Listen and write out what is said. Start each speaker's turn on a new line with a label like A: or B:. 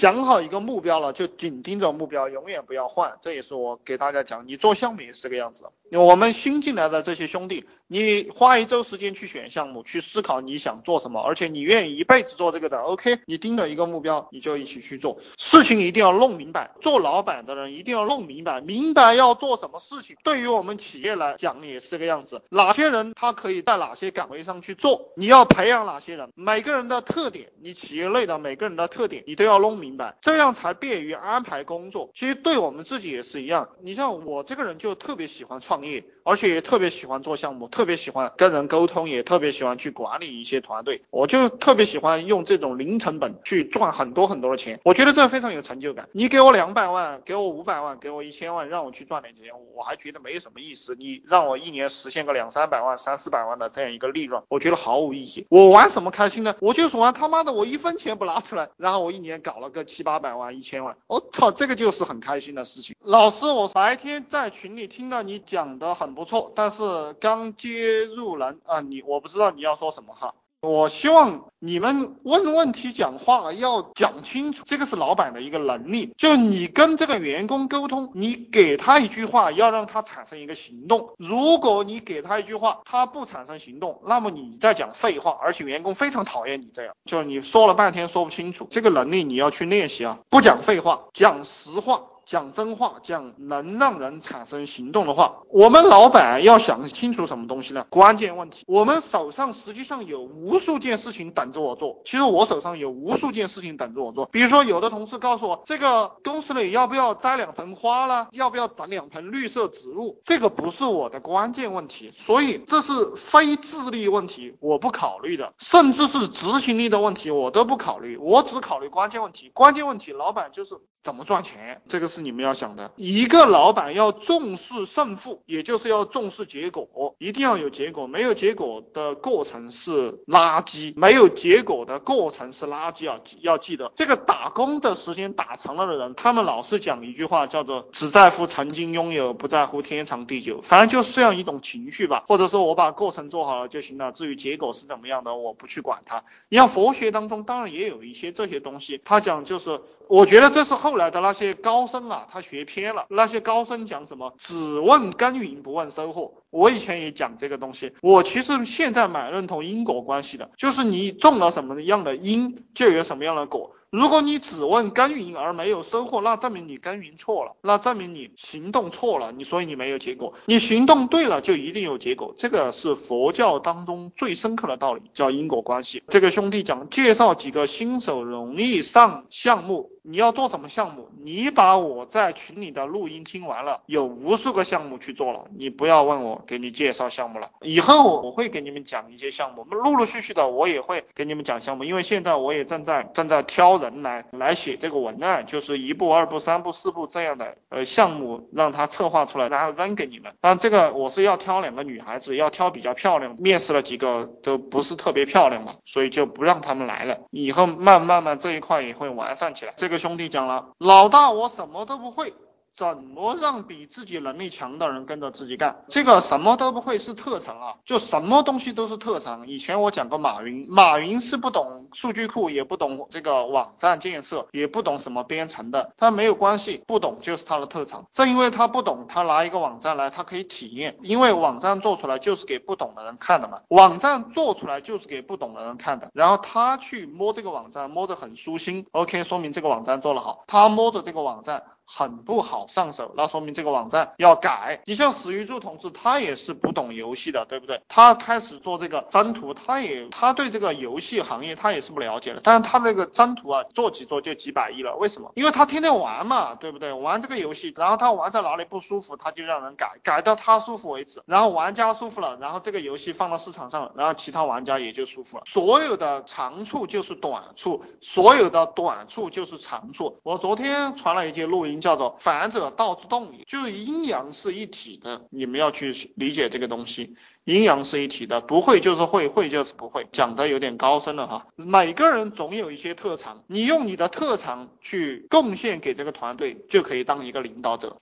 A: 想好一个目标了，就紧盯着目标，永远不要换。这也是我给大家讲，你做项目也是这个样子。我们新进来的这些兄弟，你花一周时间去选项目，去思考你想做什么，而且你愿意一辈子做这个的，OK？你盯着一个目标，你就一起去做。事情一定要弄明白，做老板的人一定要弄明白，明白要做什么事情。对于我们企业来讲也是这个样子，哪些人他可以在哪些岗位上去做，你要培养哪些人，每个人的特点，你企业内的每个人的特点，你都要弄明明白，这样才便于安排工作。其实对我们自己也是一样，你像我这个人就特别喜欢创业。而且也特别喜欢做项目，特别喜欢跟人沟通，也特别喜欢去管理一些团队。我就特别喜欢用这种零成本去赚很多很多的钱，我觉得这非常有成就感。你给我两百万，给我五百万，给我一千万，让我去赚点钱，我还觉得没什么意思。你让我一年实现个两三百万、三四百万的这样一个利润，我觉得毫无意义。我玩什么开心呢？我就是玩他妈的，我一分钱不拿出来，然后我一年搞了个七八百万、一千万，我操，这个就是很开心的事情。老师，我白天在群里听到你讲的很不错，但是。刚接入人啊，你我不知道你要说什么哈。我希望你们问问题讲话要讲清楚，这个是老板的一个能力。就你跟这个员工沟通，你给他一句话，要让他产生一个行动。如果你给他一句话，他不产生行动，那么你在讲废话，而且员工非常讨厌你这样。就你说了半天说不清楚，这个能力你要去练习啊。不讲废话，讲实话。讲真话，讲能让人产生行动的话，我们老板要想清楚什么东西呢？关键问题，我们手上实际上有无数件事情等着我做。其实我手上有无数件事情等着我做。比如说，有的同事告诉我，这个公司里要不要栽两盆花啦？要不要长两盆绿色植物？这个不是我的关键问题，所以这是非智力问题，我不考虑的，甚至是执行力的问题，我都不考虑，我只考虑关键问题。关键问题，老板就是。怎么赚钱？这个是你们要想的。一个老板要重视胜负，也就是要重视结果，一定要有结果。没有结果的过程是垃圾，没有结果的过程是垃圾啊！要记得，这个打工的时间打长了的人，他们老是讲一句话，叫做只在乎曾经拥有，不在乎天长地久。反正就是这样一种情绪吧。或者说我把过程做好了就行了，至于结果是怎么样的，我不去管它。你像佛学当中，当然也有一些这些东西，他讲就是，我觉得这是后。来的那些高僧啊，他学偏了。那些高僧讲什么？只问耕耘，不问收获。我以前也讲这个东西。我其实现在蛮认同因果关系的，就是你种了什么样的因，就有什么样的果。如果你只问耕耘而没有收获，那证明你耕耘错了，那证明你行动错了，你所以你没有结果。你行动对了，就一定有结果。这个是佛教当中最深刻的道理，叫因果关系。这个兄弟讲介绍几个新手容易上项目，你要做什么项目？你把我在群里的录音听完了，有无数个项目去做了，你不要问我给你介绍项目了。以后我会给你们讲一些项目，陆陆续续的我也会给你们讲项目，因为现在我也正在正在挑。人来来写这个文案，就是一步、二步、三步、四步这样的呃项目，让他策划出来，然后扔给你们。但这个我是要挑两个女孩子，要挑比较漂亮。面试了几个都不是特别漂亮嘛，所以就不让他们来了。以后慢慢慢这一块也会完善起来。这个兄弟讲了，老大我什么都不会。怎么让比自己能力强的人跟着自己干？这个什么都不会是特长啊，就什么东西都是特长。以前我讲过马云，马云是不懂数据库，也不懂这个网站建设，也不懂什么编程的，他没有关系，不懂就是他的特长。正因为他不懂，他拿一个网站来，他可以体验，因为网站做出来就是给不懂的人看的嘛，网站做出来就是给不懂的人看的。然后他去摸这个网站，摸得很舒心，OK，说明这个网站做得好。他摸着这个网站。很不好上手，那说明这个网站要改。你像史玉柱同志，他也是不懂游戏的，对不对？他开始做这个征途，他也他对这个游戏行业他也是不了解的。但是他那个征途啊，做几做就几百亿了，为什么？因为他天天玩嘛，对不对？玩这个游戏，然后他玩在哪里不舒服，他就让人改，改到他舒服为止。然后玩家舒服了，然后这个游戏放到市场上，然后其他玩家也就舒服了。所有的长处就是短处，所有的短处就是长处。我昨天传了一节录音。叫做反者道之动也，就是阴阳是一体的，你们要去理解这个东西，阴阳是一体的，不会就是会，会就是不会，讲的有点高深了哈。每个人总有一些特长，你用你的特长去贡献给这个团队，就可以当一个领导者。